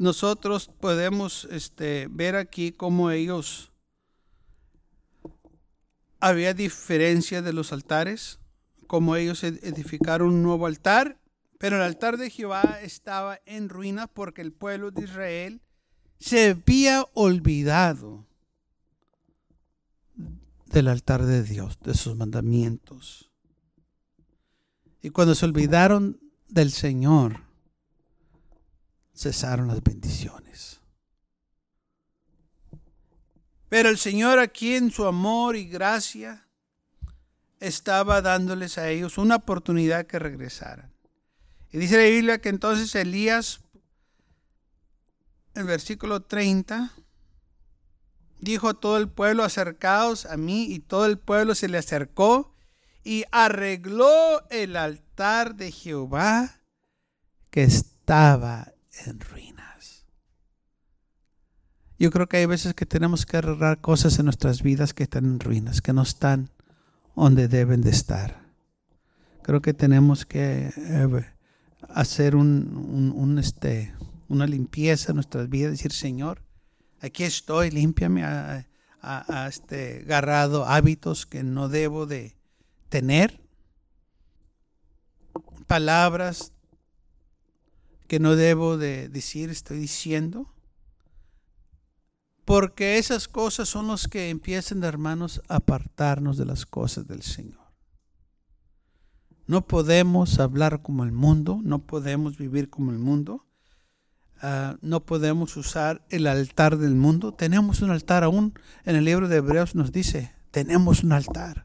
nosotros podemos este, ver aquí cómo ellos había diferencia de los altares, cómo ellos edificaron un nuevo altar, pero el altar de Jehová estaba en ruinas porque el pueblo de Israel se había olvidado del altar de Dios, de sus mandamientos. Y cuando se olvidaron del Señor, cesaron las bendiciones. Pero el Señor aquí en su amor y gracia estaba dándoles a ellos una oportunidad que regresaran. Y dice la Biblia que entonces Elías, en versículo 30, dijo a todo el pueblo, acercaos a mí, y todo el pueblo se le acercó y arregló el altar de Jehová que estaba en ruinas. Yo creo que hay veces que tenemos que arreglar cosas en nuestras vidas que están en ruinas, que no están donde deben de estar. Creo que tenemos que eh, hacer un, este, una limpieza en nuestras vidas, decir, Señor, aquí estoy, límpiame a, a, este agarrado hábitos que no debo de tener, palabras que no debo de decir, estoy diciendo. Porque esas cosas son los que empiezan, hermanos, a apartarnos de las cosas del Señor. No podemos hablar como el mundo, no podemos vivir como el mundo, ah, no podemos usar el altar del mundo. Tenemos un altar aún, en el libro de Hebreos nos dice, tenemos un altar.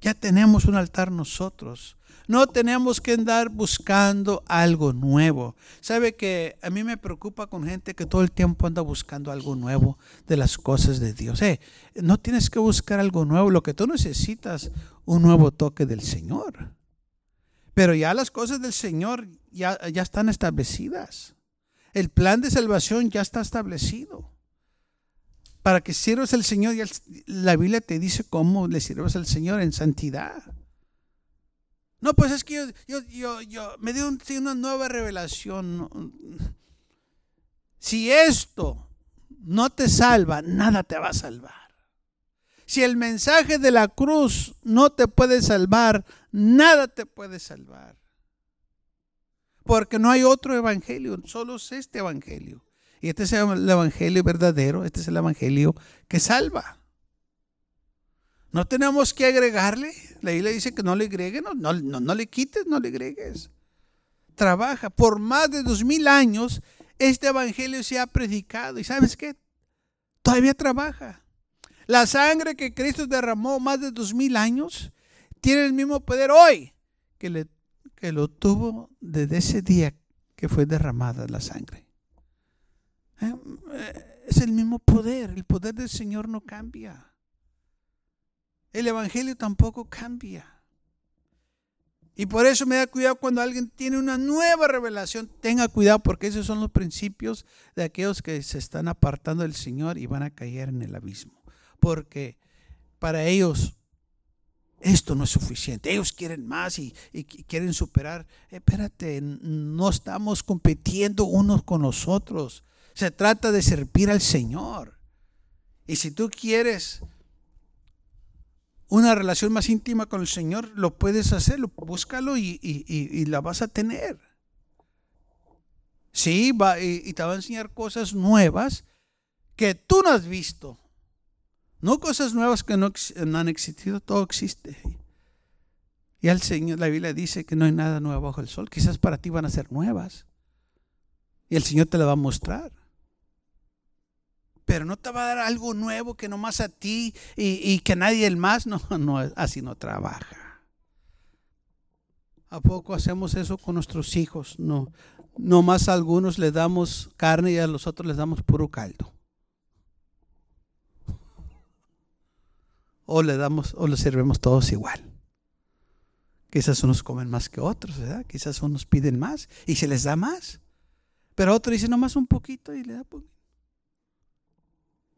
Ya tenemos un altar nosotros. No tenemos que andar buscando algo nuevo. Sabe que a mí me preocupa con gente que todo el tiempo anda buscando algo nuevo de las cosas de Dios. Eh, no tienes que buscar algo nuevo. Lo que tú necesitas, un nuevo toque del Señor. Pero ya las cosas del Señor ya, ya están establecidas. El plan de salvación ya está establecido. Para que sirvas al Señor, la Biblia te dice cómo le sirvas al Señor en santidad. No, pues es que yo, yo, yo, me dio una nueva revelación. Si esto no te salva, nada te va a salvar. Si el mensaje de la cruz no te puede salvar, nada te puede salvar. Porque no hay otro evangelio, solo es este evangelio. Y este es el evangelio verdadero, este es el evangelio que salva. No tenemos que agregarle. La Biblia dice que no le agregues, no, no, le quites, no le agregues. Trabaja. Por más de dos mil años, este evangelio se ha predicado. ¿Y sabes qué? Todavía trabaja. La sangre que Cristo derramó más de dos mil años tiene el mismo poder hoy que, le, que lo tuvo desde ese día que fue derramada la sangre. ¿Eh? Eh, es el mismo poder. El poder del Señor no cambia. El Evangelio tampoco cambia. Y por eso me da cuidado cuando alguien tiene una nueva revelación. Tenga cuidado porque esos son los principios de aquellos que se están apartando del Señor y van a caer en el abismo. Porque para ellos esto no es suficiente. Ellos quieren más y, quieren superar. Espérate, no estamos compitiendo unos con los otros. Se trata de servir al Señor. Y si tú quieres una relación más íntima con el Señor, lo puedes hacer, búscalo y, la vas a tener. Sí, va, y, te va a enseñar cosas nuevas que tú no has visto. No cosas nuevas que no, han existido, todo existe. Y al Señor, la Biblia dice que no hay nada nuevo bajo el sol. Quizás para ti van a ser nuevas. Y el Señor te la va a mostrar pero no te va a dar algo nuevo que nomás a ti y, que nadie el más. No, así no trabaja. ¿A poco hacemos eso con nuestros hijos? No, nomás a algunos le damos carne y a los otros les damos puro caldo. O le damos, o le servimos todos igual. Quizás unos comen más que otros, ¿verdad? Quizás unos piden más y se les da más. Pero otro dice nomás un poquito y le da poquito.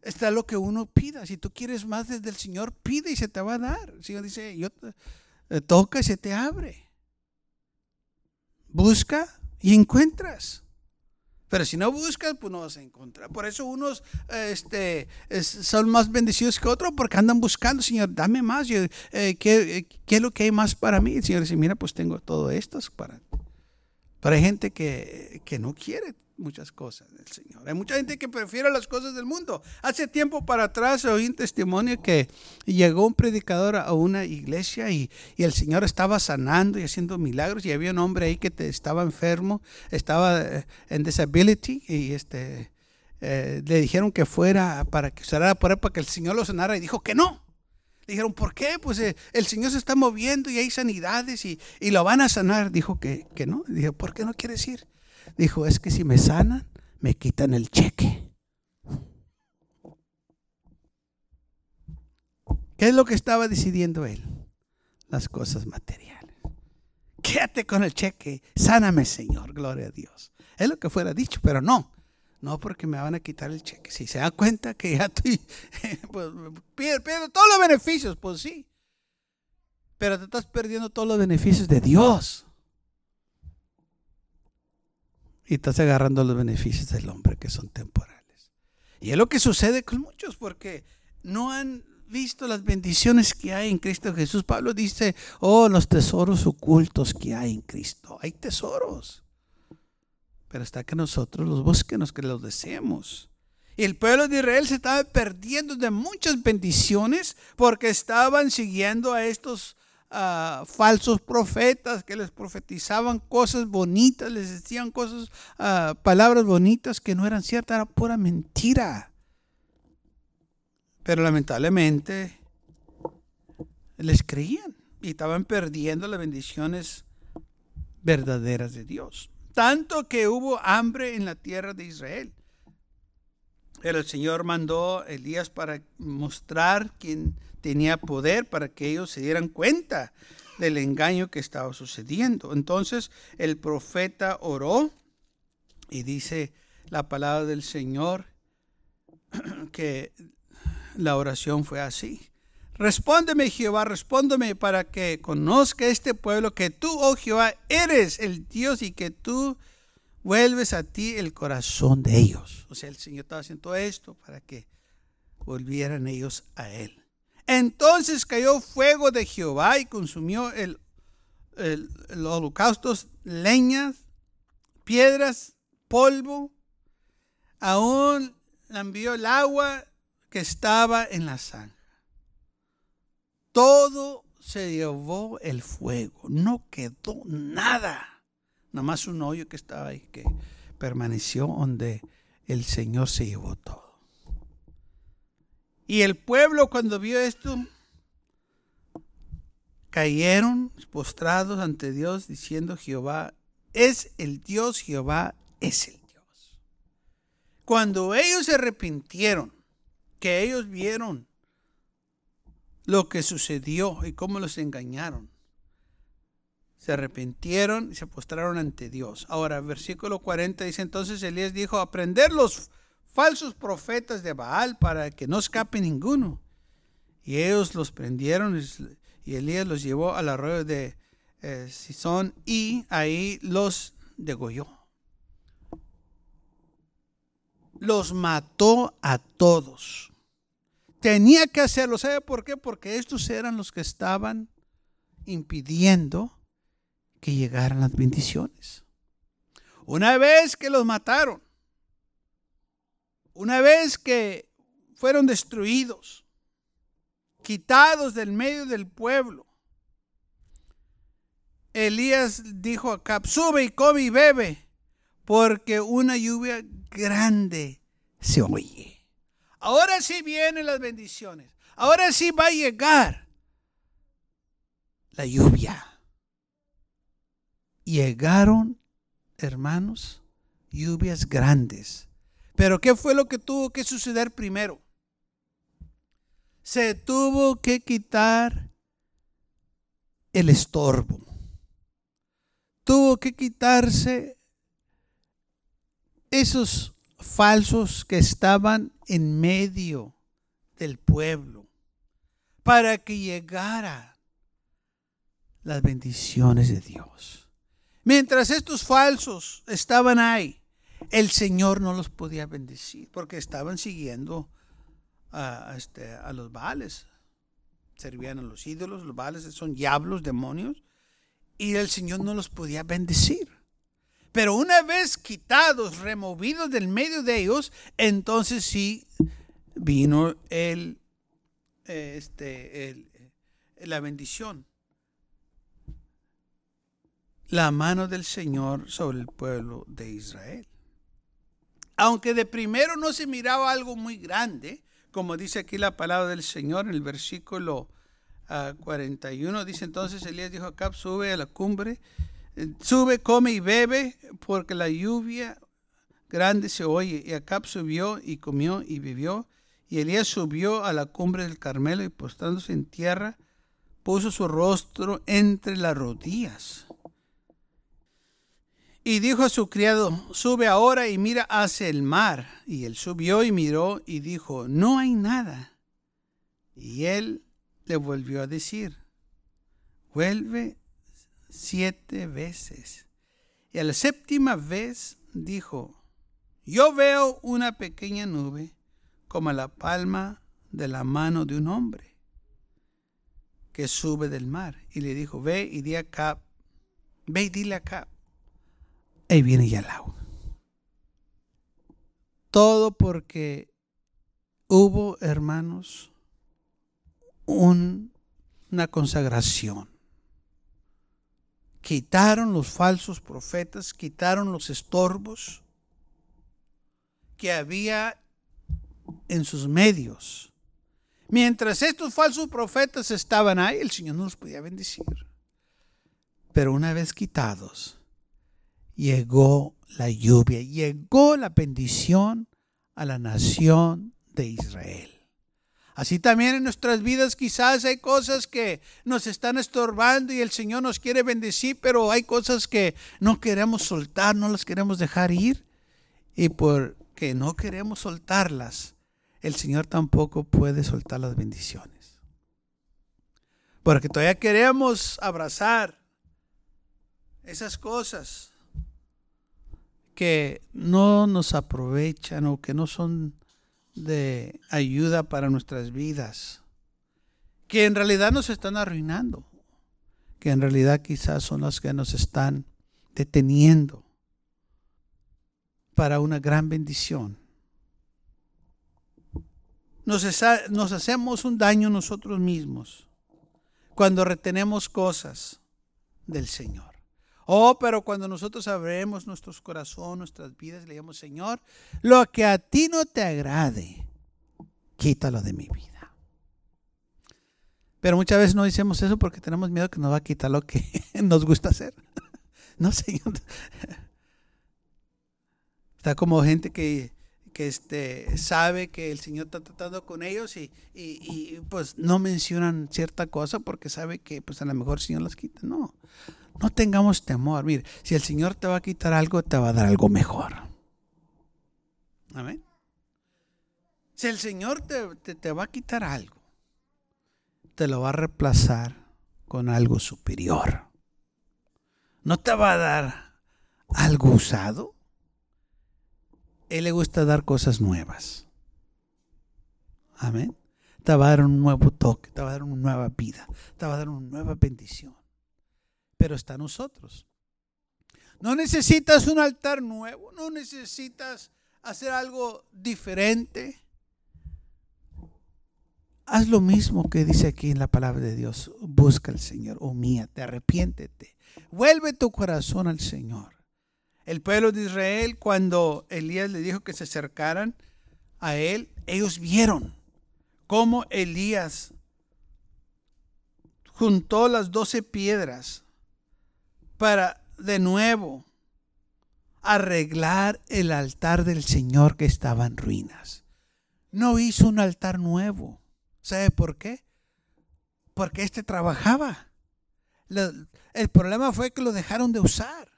Está lo que uno pida. Si tú quieres más desde el Señor, pide y se te va a dar. El Señor dice, yo eh, toca y se te abre. Busca y encuentras. Pero si no buscas, pues no vas a encontrar. Por eso unos este, son más bendecidos que otros porque andan buscando, Señor, dame más. Eh, ¿qué, ¿qué, es lo que hay más para mí? El Señor dice, mira, pues tengo todo esto para Pero hay gente que, que no quiere muchas cosas del Señor. Hay mucha gente que prefiere las cosas del mundo. Hace tiempo para atrás oí un testimonio que llegó un predicador a una iglesia y, el Señor estaba sanando y haciendo milagros y había un hombre ahí que estaba enfermo, estaba eh, en disability y este, eh, le dijeron que fuera para que usara para que el Señor lo sanara y dijo que no. Dijeron, ¿por qué? Pues eh, el Señor se está moviendo y hay sanidades y, lo van a sanar. Dijo que, que no. Dijo, ¿por qué no quieres ir? Dijo, es que si me sanan, me quitan el cheque. ¿Qué es lo que estaba decidiendo él? Las cosas materiales. Quédate con el cheque, sáname Señor, gloria a Dios. Es lo que fuera dicho, pero no. No porque me van a quitar el cheque. Si se da cuenta que ya estoy, pues, pierdo todos los beneficios, pues sí. Pero te estás perdiendo todos los beneficios de Dios y estás agarrando los beneficios del hombre que son temporales. Y es lo que sucede con muchos porque no han visto las bendiciones que hay en Cristo Jesús. Pablo dice, oh, los tesoros ocultos que hay en Cristo. Hay tesoros. Pero está que nosotros los busquemos, que los deseemos. Y el pueblo de Israel se estaba perdiendo de muchas bendiciones porque estaban siguiendo a estos falsos profetas que les profetizaban cosas bonitas, les decían cosas, palabras bonitas que no eran ciertas, era pura mentira. Pero lamentablemente les creían y estaban perdiendo las bendiciones verdaderas de Dios. Tanto que hubo hambre en la tierra de Israel. Pero el Señor mandó Elías para mostrar quién tenía poder para que ellos se dieran cuenta del engaño que estaba sucediendo. Entonces el profeta oró y dice la palabra del Señor que la oración fue así. Respóndeme Jehová, respóndeme para que conozca este pueblo que tú, oh Jehová, eres el Dios y que tú vuelves a ti el corazón de ellos. O sea, el Señor estaba haciendo esto para que volvieran ellos a Él. Entonces cayó fuego de Jehová y consumió el, los holocaustos, leñas, piedras, polvo. Aún envió el agua que estaba en la zanja. Todo se llevó el fuego, no quedó nada. Nada más un hoyo que estaba ahí que permaneció donde el Señor se llevó todo. Y el pueblo cuando vio esto, cayeron postrados ante Dios diciendo Jehová es el Dios, Jehová es el Dios. Cuando ellos se arrepintieron, que ellos vieron lo que sucedió y cómo los engañaron, se arrepintieron y se postraron ante Dios. Ahora, versículo 40 dice, entonces Elías dijo, aprender los falsos profetas de Baal para que no escape ninguno. Y ellos los prendieron y Elías los llevó al arroyo de eh, Sison y ahí los degolló. Los mató a todos. Tenía que hacerlo. ¿Sabe por qué? Porque estos eran los que estaban impidiendo que llegaran las bendiciones. Una vez que los mataron, una vez que fueron destruidos, quitados del medio del pueblo, Elías dijo a Cap, sube y come y bebe, porque una lluvia grande se oye. Ahora sí vienen las bendiciones. Ahora sí va a llegar la lluvia. Llegaron, hermanos, lluvias grandes. Pero ¿qué fue lo que tuvo que suceder primero? Se tuvo que quitar el estorbo. Tuvo que quitarse esos falsos que estaban en medio del pueblo para que llegara las bendiciones de Dios. Mientras estos falsos estaban ahí, el Señor no los podía bendecir porque estaban siguiendo a, este, a los vales. Servían a los ídolos, los vales son diablos, demonios, y el Señor no los podía bendecir. Pero una vez quitados, removidos del medio de ellos, entonces sí vino el, este, el, la bendición. La mano del Señor sobre el pueblo de Israel. Aunque de primero no se miraba algo muy grande, como dice aquí la palabra del Señor en el versículo 41, ah, dice entonces Elías dijo a Cap, sube a la cumbre, sube, come y bebe, porque la lluvia grande se oye. Y Acab subió y comió y vivió. Y Elías subió a la cumbre del Carmelo y postrándose en tierra, puso su rostro entre las rodillas. Y dijo a su criado, sube ahora y mira hacia el mar. Y él subió y miró y dijo, no hay nada. Y él le volvió a decir, vuelve siete veces. Y a la séptima vez dijo, yo veo una pequeña nube como la palma de la mano de un hombre que sube del mar. Y le dijo, ve y di acá, ve y dile acá, ahí viene ya el agua. Todo porque hubo, hermanos, una consagración. Quitaron los falsos profetas, quitaron los estorbos que había en sus medios. Mientras estos falsos profetas estaban ahí, el Señor no los podía bendecir. Pero una vez quitados, llegó la lluvia, llegó la bendición a la nación de Israel. Así también en nuestras vidas quizás hay cosas que nos están estorbando y el Señor nos quiere bendecir, pero hay cosas que no queremos soltar, no las queremos dejar ir. Y porque no queremos soltarlas, el Señor tampoco puede soltar las bendiciones. Porque todavía queremos abrazar esas cosas que no nos aprovechan o que no son de ayuda para nuestras vidas, que en realidad nos están arruinando, que en realidad quizás son las que nos están deteniendo para una gran bendición. Nos, nos hacemos un daño nosotros mismos cuando retenemos cosas del Señor. Oh, pero cuando nosotros abremos nuestros corazones, nuestras vidas, le digamos, Señor, lo que a ti no te agrade, quítalo de mi vida. Pero muchas veces no decimos eso porque tenemos miedo que nos va a quitar lo que nos gusta hacer. No, Señor. Está como gente que, que este, sabe que el Señor está tratando con ellos y, y, pues no mencionan cierta cosa porque sabe que pues a lo mejor el Señor las quita. No, no tengamos temor. Mire, si el Señor te va a quitar algo, te va a dar algo mejor. Amén. Si el Señor te, te, va a quitar algo, te lo va a reemplazar con algo superior. No te va a dar algo usado. Él le gusta dar cosas nuevas. Amén. Te va a dar un nuevo toque, te va a dar una nueva vida, te va a dar una nueva bendición pero está nosotros. No necesitas un altar nuevo, no necesitas hacer algo diferente. Haz lo mismo que dice aquí en la palabra de Dios. Busca al Señor, humíate, arrepiéntete. Vuelve tu corazón al Señor. El pueblo de Israel, cuando Elías le dijo que se acercaran a él, ellos vieron cómo Elías juntó las doce piedras para de nuevo arreglar el altar del Señor que estaba en ruinas. No hizo un altar nuevo. ¿Sabe por qué? Porque este trabajaba. El problema fue que lo dejaron de usar.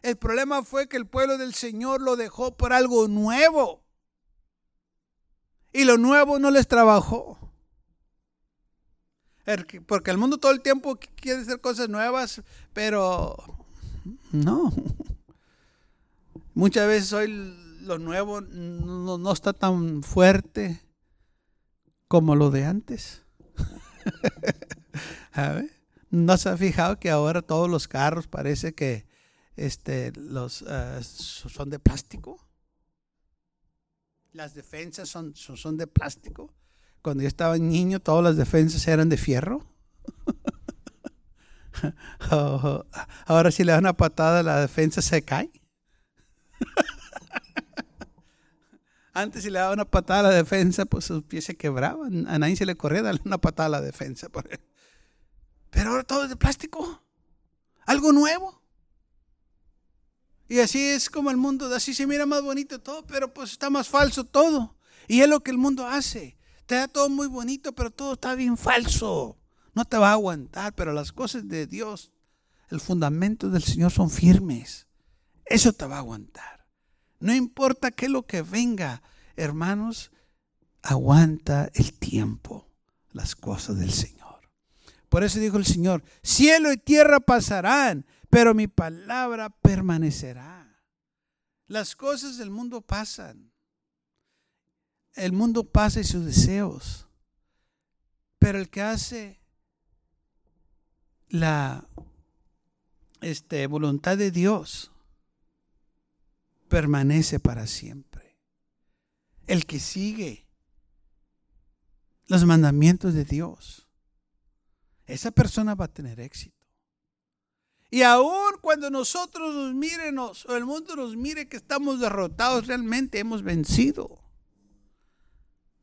El problema fue que el pueblo del Señor lo dejó por algo nuevo. Y lo nuevo no les trabajó. Porque el mundo todo el tiempo quiere hacer cosas nuevas, pero no. Muchas veces hoy lo nuevo no, está tan fuerte como lo de antes. ¿No se ha fijado que ahora todos los carros parece que este, los, eh, son de plástico? Las defensas son, son, de plástico. Cuando yo estaba niño, todas las defensas eran de fierro. Oh, ahora si le dan una patada, la defensa se cae. Antes si le daba una patada a la defensa, pues sus pies se quebraban. A nadie se le corría darle una patada a la defensa. Pero ahora todo es de plástico. Algo nuevo. Y así es como el mundo, así se mira más bonito todo, pero pues está más falso todo. Y es lo que el mundo hace. Te da todo muy bonito, pero todo está bien falso. No te va a aguantar, pero las cosas de Dios, el fundamento del Señor son firmes. Eso te va a aguantar. No importa qué lo que venga, hermanos, aguanta el tiempo las cosas del Señor. Por eso dijo el Señor, cielo y tierra pasarán, pero mi palabra permanecerá. Las cosas del mundo pasan. El mundo pasa y sus deseos. Pero el que hace la este, voluntad de Dios permanece para siempre. El que sigue los mandamientos de Dios, esa persona va a tener éxito. Y aun cuando nosotros nos miren o el mundo nos mire que estamos derrotados, realmente hemos vencido.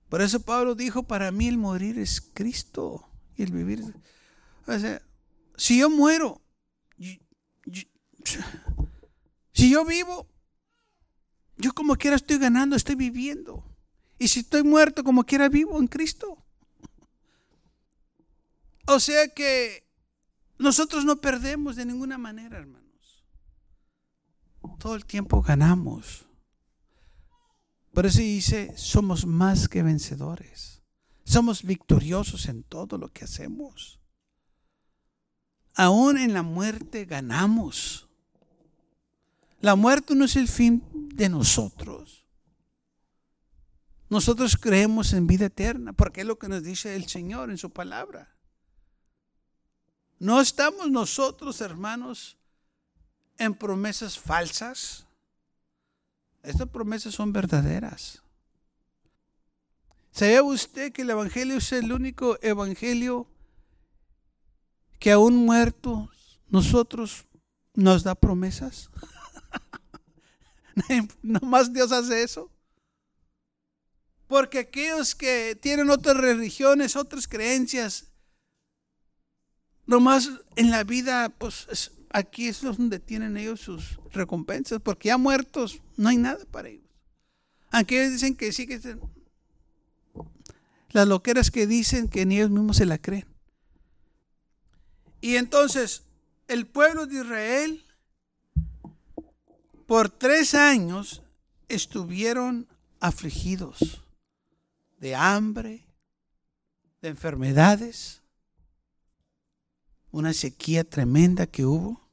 Por eso Pablo dijo, para mí el morir es Cristo y el vivir O sea, si yo muero, si yo vivo, yo como quiera estoy ganando, estoy viviendo. Y si estoy muerto, como quiera vivo en Cristo. O sea que nosotros no perdemos de ninguna manera, hermanos. Todo el tiempo ganamos. Por eso dice, somos más que vencedores. Somos victoriosos en todo lo que hacemos. Aún en la muerte ganamos. La muerte no es el fin de nosotros. Nosotros creemos en vida eterna, porque es lo que nos dice el Señor en su palabra. No estamos nosotros, hermanos, en promesas falsas. Estas promesas son verdaderas. ¿Sabía usted que el Evangelio es el único Evangelio que aún muertos nosotros nos da promesas? ¿No más Dios hace eso. Porque aquellos que tienen otras religiones, otras creencias, nomás en la vida, pues aquí es donde tienen ellos sus recompensas, porque ya muertos no hay nada para ellos. Aunque ellos dicen que sí, que las loqueras que dicen que ni ellos mismos se la creen. Y entonces, el pueblo de Israel por tres años estuvieron afligidos de hambre, de enfermedades, una sequía tremenda que hubo,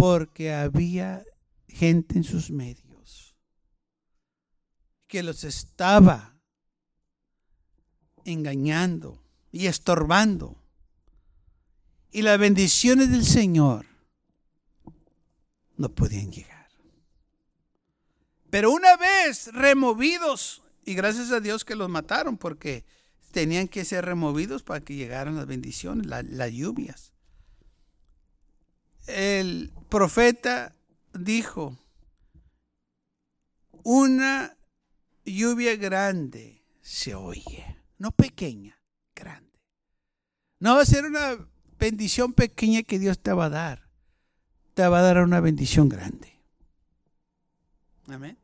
porque había gente en sus medios que los estaba engañando y estorbando. Y las bendiciones del Señor no podían llegar. Pero una vez removidos, y gracias a Dios que los mataron, porque tenían que ser removidos para que llegaran las bendiciones, las lluvias. El profeta dijo, una lluvia grande se oye, no pequeña, grande. No va a ser una bendición pequeña que Dios te va a dar te va a dar una bendición grande. Amén.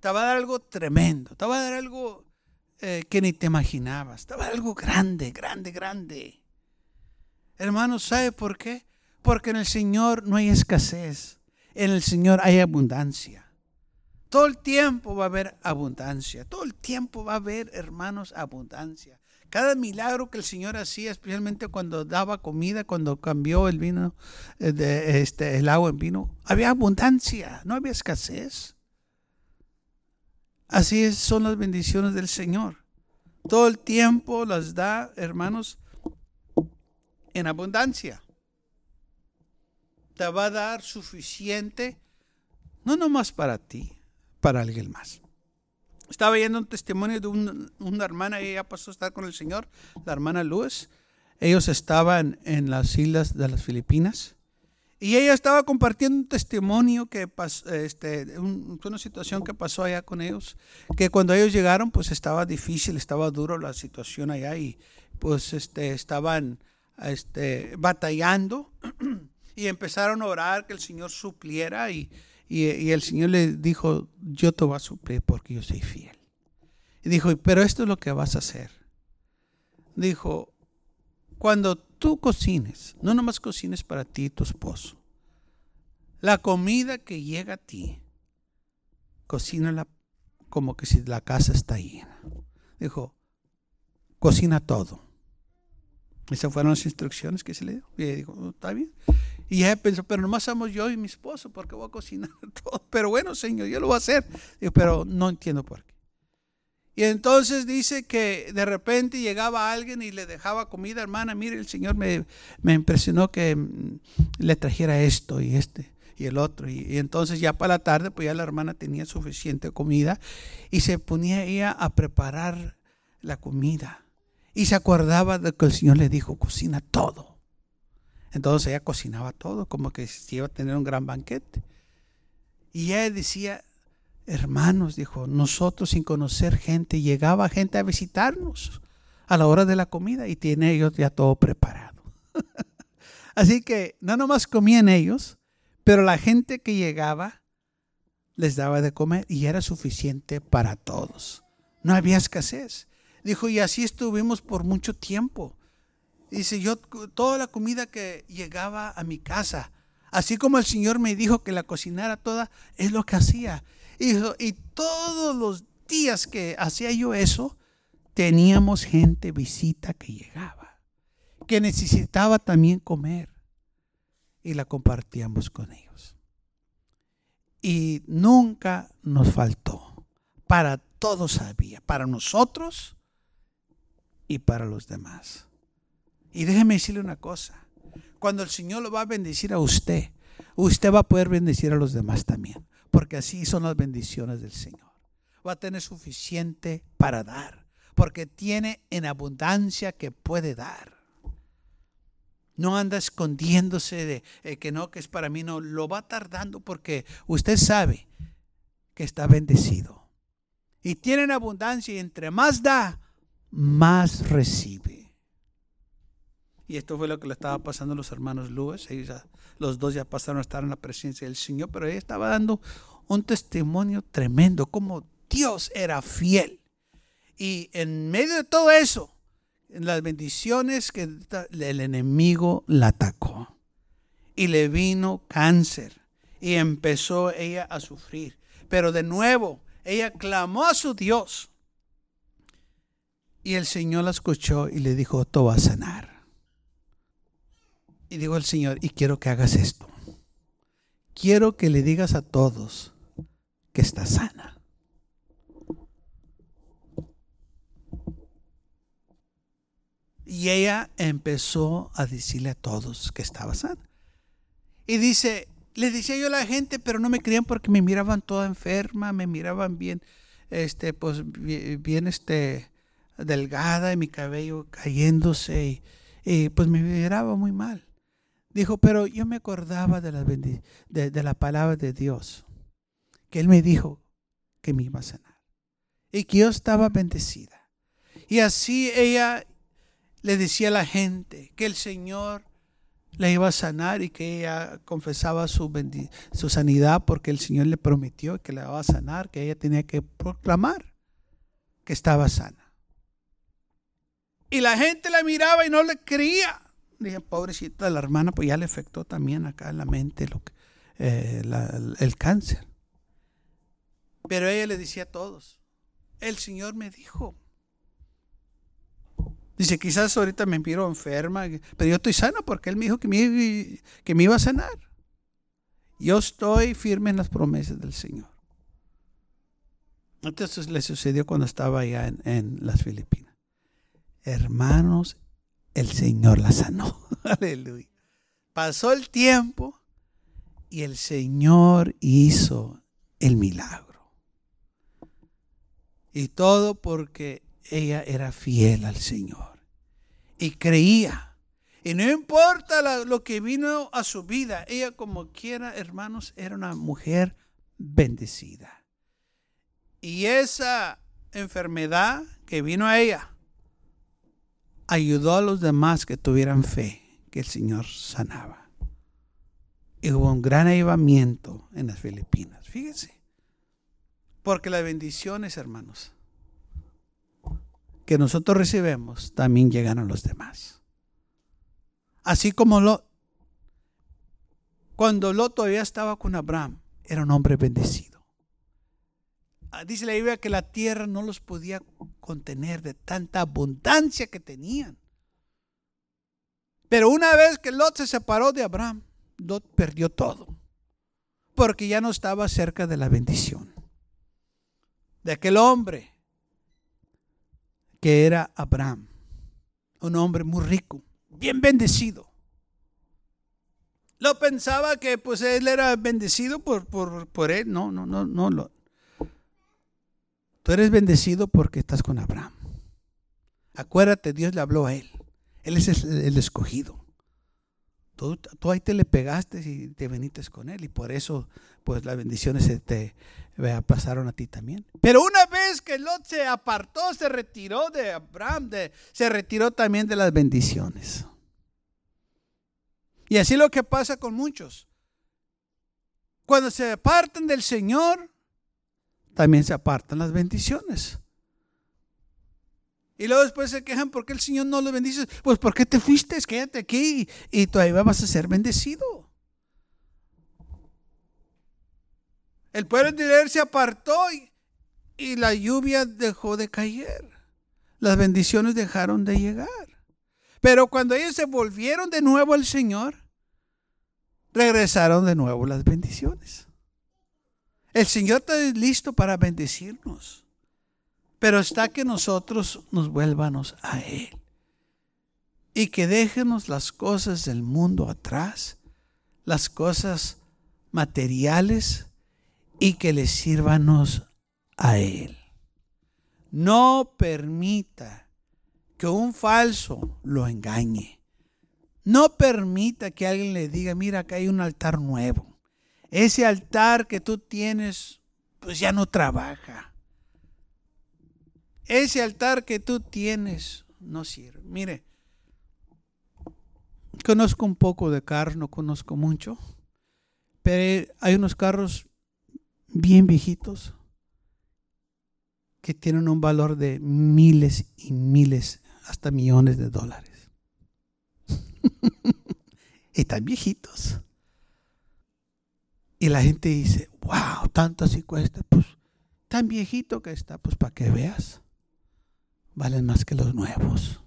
Te va a dar algo tremendo, te va a dar algo eh, que ni te imaginabas, te va a dar algo grande, grande, grande. Hermanos, ¿sabe por qué? Porque en el Señor no hay escasez, en el Señor hay abundancia. Todo el tiempo va a haber abundancia, todo el tiempo va a haber, hermanos, abundancia. Cada milagro que el Señor hacía, especialmente cuando daba comida, cuando cambió el vino, eh, de, este, el agua en vino, había abundancia, no había escasez. Así son las bendiciones del Señor. Todo el tiempo las da, hermanos, en abundancia. Te va a dar suficiente, no nomás para ti, para alguien más. Estaba viendo un testimonio de una hermana, ella pasó a estar con el Señor, la hermana Luz. Ellos estaban en las islas de las Filipinas y ella estaba compartiendo un testimonio que pasó, este, una situación que pasó allá con ellos, que cuando ellos llegaron pues estaba difícil, estaba duro la situación allá y pues este, estaban este, batallando y empezaron a orar que el Señor supliera y, y, el Señor le dijo, yo te voy a suplir porque yo soy fiel. Y dijo, pero esto es lo que vas a hacer. Dijo, cuando tú cocines, no nomás cocines para ti y tu esposo, la comida que llega a ti, cocínala como que si la casa está llena. Dijo, cocina todo. Esas fueron las instrucciones que se le dio. Y dijo, está bien. Y ella pensó, pero nomás somos yo y mi esposo, porque voy a cocinar todo. Pero bueno, Señor, yo lo voy a hacer. pero no entiendo por qué. Y entonces dice que de repente llegaba alguien y le dejaba comida, hermana, mire, el Señor me, impresionó que mm, le trajera esto y este y el otro. Y, y, entonces ya para la tarde, pues ya la hermana tenía suficiente comida y se ponía ella a preparar la comida. Y se acordaba de que el Señor le dijo, cocina todo. Entonces ella cocinaba todo, como que iba a tener un gran banquete. Y ella decía, hermanos, dijo, nosotros sin conocer gente, llegaba gente a visitarnos a la hora de la comida y tiene ellos ya todo preparado. Así que no nomás comían ellos, pero la gente que llegaba les daba de comer y era suficiente para todos. No había escasez. Dijo, y así estuvimos por mucho tiempo. Dice, yo toda la comida que llegaba a mi casa, así como el Señor me dijo que la cocinara toda, es lo que hacía. Y, y todos los días que hacía yo eso, teníamos gente visita que llegaba, que necesitaba también comer. Y la compartíamos con ellos. Y nunca nos faltó. Para todos había. Para nosotros y para los demás. Y déjeme decirle una cosa. Cuando el Señor lo va a bendecir a usted, usted va a poder bendecir a los demás también. Porque así son las bendiciones del Señor. Va a tener suficiente para dar. Porque tiene en abundancia que puede dar. No anda escondiéndose de eh, que no, que es para mí. No, lo va tardando porque usted sabe que está bendecido. Y tiene en abundancia y entre más da, más recibe. Y esto fue lo que le estaba pasando a los hermanos Lewis. Los dos ya pasaron a estar en la presencia del Señor, pero ella estaba dando un testimonio tremendo, como Dios era fiel. Y en medio de todo eso, en las bendiciones que el enemigo la atacó. Y le vino cáncer. Y empezó ella a sufrir. Pero de nuevo, ella clamó a su Dios. Y el Señor la escuchó y le dijo, todo va a sanar. Y dijo el Señor, y quiero que hagas esto. Quiero que le digas a todos que está sana. Y ella empezó a decirle a todos que estaba sana. Y dice, le decía yo a la gente, pero no me creían porque me miraban toda enferma, me miraban bien, este, pues bien, este, delgada y mi cabello cayéndose y, pues me miraba muy mal. Dijo, pero yo me acordaba de la, de, la palabra de Dios, que Él me dijo que me iba a sanar y que yo estaba bendecida. Y así ella le decía a la gente que el Señor le iba a sanar y que ella confesaba su, su sanidad porque el Señor le prometió que la iba a sanar, que ella tenía que proclamar que estaba sana. Y la gente la miraba y no le creía. Dije, pobrecita la hermana, pues ya le afectó también acá en la mente lo que, eh, el cáncer. Pero ella le decía a todos, el Señor me dijo, Dice, quizás ahorita me miro enferma, pero yo estoy sana porque Él me dijo que me, que me iba a sanar. Yo estoy firme en las promesas del Señor. Entonces le sucedió cuando estaba allá en, en las Filipinas. Hermanos, el Señor la sanó. Aleluya. Pasó el tiempo y el Señor hizo el milagro. Y todo porque ella era fiel al Señor y creía. Y no importa lo que vino a su vida, ella como quiera, hermanos, era una mujer bendecida. Y esa enfermedad que vino a ella ayudó a los demás que tuvieran fe que el Señor sanaba. Y hubo un gran avivamiento en las Filipinas. Fíjense. Porque las bendiciones, hermanos, que nosotros recibimos también llegan a los demás. Así como lo cuando Lot todavía estaba con Abraham, era un hombre bendecido. Ah, dice la Biblia que la tierra no los podía contener de tanta abundancia que tenían. Pero una vez que Lot se separó de Abraham, Lot perdió todo. Porque ya no estaba cerca de la bendición. De aquel hombre que era Abraham, un hombre muy rico, bien bendecido. Lo pensaba que pues él era bendecido por, por, él. No, no, no, no. Tú eres bendecido porque estás con Abraham. Acuérdate, Dios le habló a él. Él es el, escogido. Tú, tú, ahí te le pegaste y te veniste con él. Y por eso, pues las bendiciones se te, pasaron a ti también. Pero una vez que Lot se apartó, se retiró de Abraham, se retiró también de las bendiciones. Y así lo que pasa con muchos. Cuando se apartan del Señor, también se apartan las bendiciones. Y luego después se quejan porque el Señor no lo bendice. Pues ¿por qué te fuiste? Quédate aquí y todavía vas a ser bendecido. El pueblo de Israel se apartó y, la lluvia dejó de caer. Las bendiciones dejaron de llegar. Pero cuando ellos se volvieron de nuevo al Señor, regresaron de nuevo las bendiciones. El Señor está listo para bendecirnos, pero está que nosotros nos vuelvanos a Él y que déjenos las cosas del mundo atrás, las cosas materiales y que le sirvanos a Él. No permita que un falso lo engañe. No permita que alguien le diga, mira, acá hay un altar nuevo. Ese altar que tú tienes, pues ya no trabaja. Ese altar que tú tienes no sirve. Mire, conozco un poco de carros, no conozco mucho, pero hay unos carros bien viejitos que tienen un valor de miles y miles, hasta millones de dólares. Están viejitos. Y la gente dice, wow, tanto así cuesta. Pues tan viejito que está, pues para que veas. Valen más que los nuevos.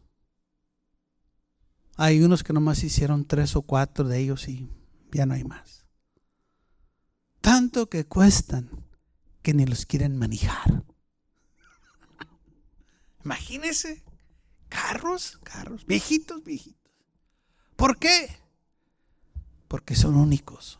Hay unos que nomás hicieron tres o cuatro de ellos y ya no hay más tanto que cuestan que ni los quieren manejar. Imagínense, carros, carros, viejitos, viejitos. ¿Por qué? Porque son únicos,